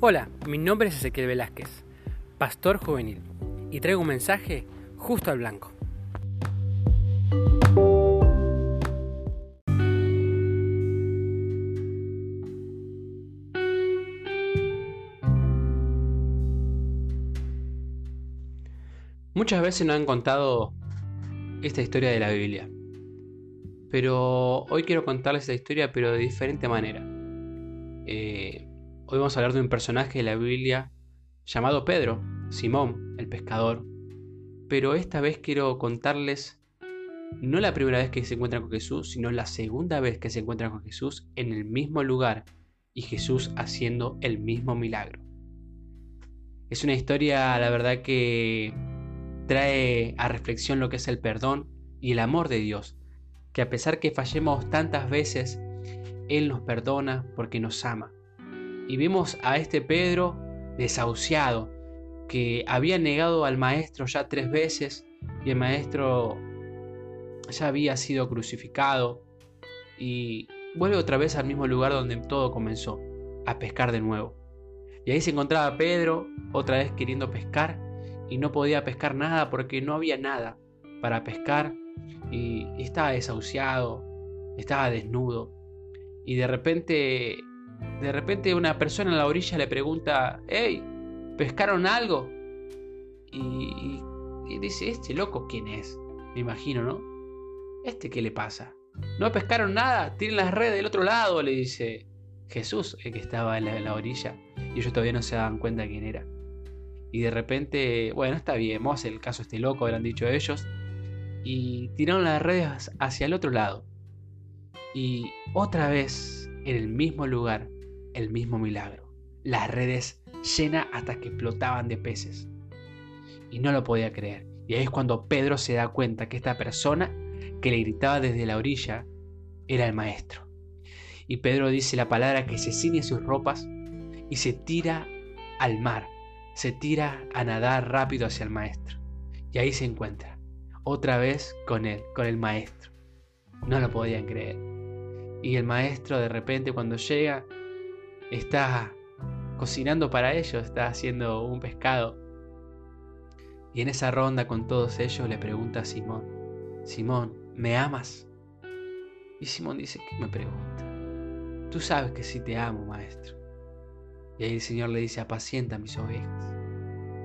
Hola, mi nombre es Ezequiel Velázquez, pastor juvenil, y traigo un mensaje justo al blanco. Muchas veces nos han contado esta historia de la Biblia, pero hoy quiero contarles esta historia pero de diferente manera. Eh, Hoy vamos a hablar de un personaje de la Biblia llamado Pedro, Simón, el pescador. Pero esta vez quiero contarles no la primera vez que se encuentran con Jesús, sino la segunda vez que se encuentran con Jesús en el mismo lugar y Jesús haciendo el mismo milagro. Es una historia, la verdad, que trae a reflexión lo que es el perdón y el amor de Dios, que a pesar que fallemos tantas veces, Él nos perdona porque nos ama y vemos a este Pedro desahuciado, que había negado al maestro ya tres veces y el maestro ya había sido crucificado y vuelve otra vez al mismo lugar donde todo comenzó, a pescar de nuevo. Y ahí se encontraba Pedro otra vez queriendo pescar y no podía pescar nada porque no había nada para pescar y estaba desahuciado, estaba desnudo. Y de repente de repente una persona en la orilla le pregunta, hey, ¿pescaron algo? Y, dice, este loco, ¿quién es? Me imagino, ¿no? ¿Este qué le pasa? ¿No pescaron nada? Tienen las redes del otro lado, le dice Jesús, el que estaba en la, orilla. Y ellos todavía no se daban cuenta quién era. Y de repente, bueno, está bien, vamos a el caso este loco, habrán dicho ellos. Y tiraron las redes hacia el otro lado. Y otra vez, en el mismo lugar, el mismo milagro. Las redes llenas hasta que explotaban de peces. Y no lo podía creer. Y ahí es cuando Pedro se da cuenta que esta persona que le gritaba desde la orilla era el maestro. Y Pedro dice la palabra que se ciñe sus ropas y se tira al mar, se tira a nadar rápido hacia el maestro. Y ahí se encuentra, otra vez con él, con el maestro. No lo podían creer. Y el maestro de repente cuando llega está cocinando para ellos, está haciendo un pescado. Y en esa ronda con todos ellos le pregunta a Simón, Simón, ¿me amas? Y Simón dice, ¿qué me pregunta? Tú sabes que sí te amo, maestro. Y ahí el Señor le dice, apacienta mis ovejas.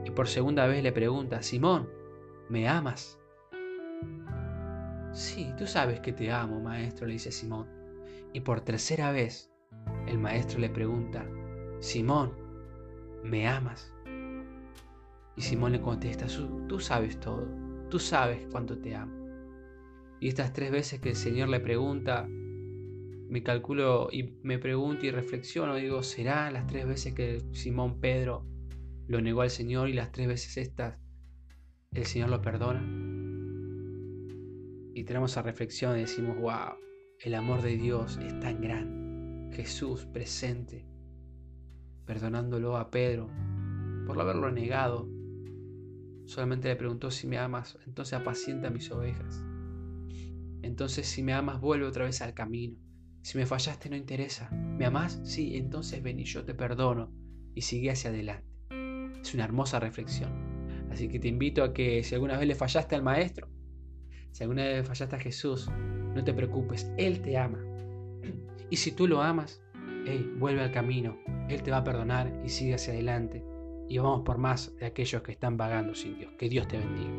Y por segunda vez le pregunta, Simón, ¿me amas? Sí, tú sabes que te amo, maestro, le dice Simón. Y por tercera vez el maestro le pregunta, Simón, ¿me amas? Y Simón le contesta, tú sabes todo, tú sabes cuánto te amo. Y estas tres veces que el Señor le pregunta, me calculo y me pregunto y reflexiono, digo, ¿será las tres veces que Simón Pedro lo negó al Señor y las tres veces estas el Señor lo perdona? Y tenemos esa reflexión y decimos, wow, el amor de Dios es tan grande Jesús presente, perdonándolo a Pedro por haberlo negado. Solamente le preguntó si me amas, entonces apacienta mis ovejas. Entonces si me amas, vuelve otra vez al camino. Si me fallaste, no interesa. ¿Me amas? Sí, entonces ven y yo te perdono y sigue hacia adelante. Es una hermosa reflexión. Así que te invito a que si alguna vez le fallaste al Maestro, si alguna vez fallaste a Jesús, no te preocupes, Él te ama. Y si tú lo amas, hey, vuelve al camino, Él te va a perdonar y sigue hacia adelante. Y vamos por más de aquellos que están vagando sin Dios. Que Dios te bendiga.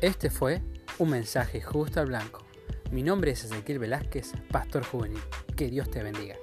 Este fue un mensaje justo al blanco. Mi nombre es Ezequiel Velázquez, pastor juvenil. Que Dios te bendiga.